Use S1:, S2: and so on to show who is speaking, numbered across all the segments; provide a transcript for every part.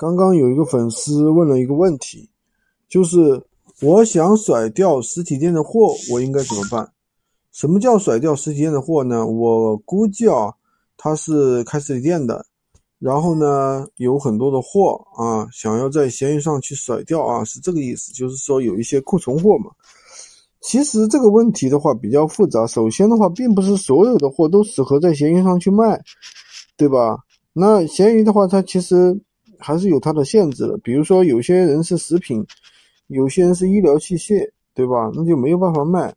S1: 刚刚有一个粉丝问了一个问题，就是我想甩掉实体店的货，我应该怎么办？什么叫甩掉实体店的货呢？我估计啊，他是开实体店的，然后呢有很多的货啊，想要在闲鱼上去甩掉啊，是这个意思，就是说有一些库存货嘛。其实这个问题的话比较复杂，首先的话，并不是所有的货都适合在闲鱼上去卖，对吧？那闲鱼的话，它其实。还是有它的限制的，比如说有些人是食品，有些人是医疗器械，对吧？那就没有办法卖。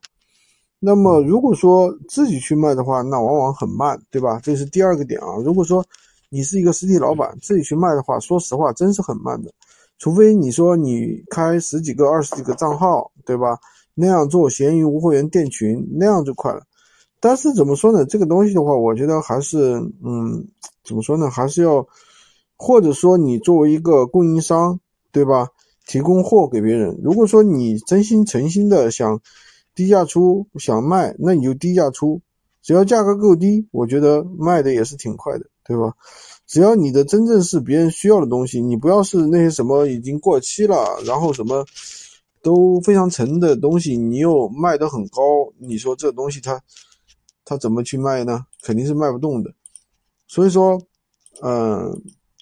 S1: 那么如果说自己去卖的话，那往往很慢，对吧？这是第二个点啊。如果说你是一个实体老板，自己去卖的话，说实话，真是很慢的。除非你说你开十几个、二十几个账号，对吧？那样做闲鱼无货源店群，那样就快了。但是怎么说呢？这个东西的话，我觉得还是，嗯，怎么说呢？还是要。或者说你作为一个供应商，对吧？提供货给别人。如果说你真心诚心的想低价出，想卖，那你就低价出，只要价格够低，我觉得卖的也是挺快的，对吧？只要你的真正是别人需要的东西，你不要是那些什么已经过期了，然后什么都非常沉的东西，你又卖得很高，你说这东西它它怎么去卖呢？肯定是卖不动的。所以说，嗯。